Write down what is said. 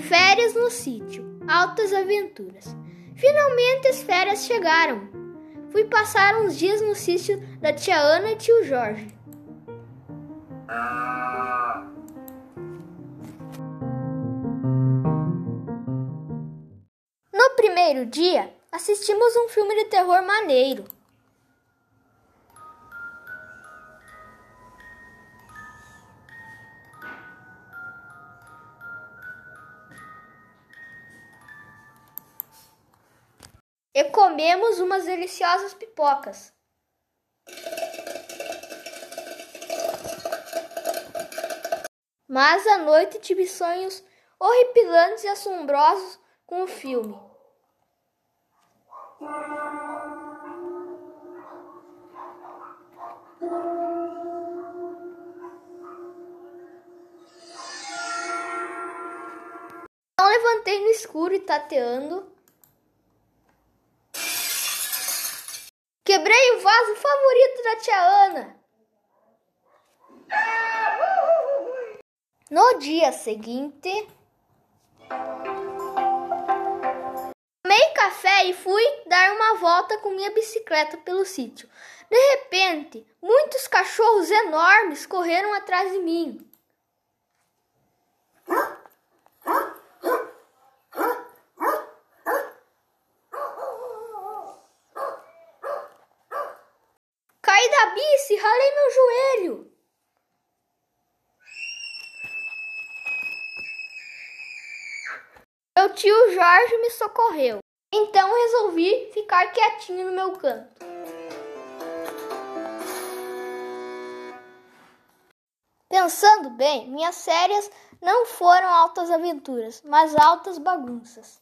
Férias no sítio, altas aventuras. Finalmente as férias chegaram. Fui passar uns dias no sítio da tia Ana e tio Jorge. No primeiro dia, assistimos um filme de terror maneiro. E comemos umas deliciosas pipocas. Mas à noite tive sonhos horripilantes e assombrosos com o filme. Então levantei no escuro e tateando. Quebrei o vaso favorito da tia Ana. No dia seguinte, tomei café e fui dar uma volta com minha bicicleta pelo sítio. De repente, muitos cachorros enormes correram atrás de mim. Bici, ralei meu joelho. Meu tio Jorge me socorreu. Então resolvi ficar quietinho no meu canto. Pensando bem, minhas férias não foram altas aventuras, mas altas bagunças.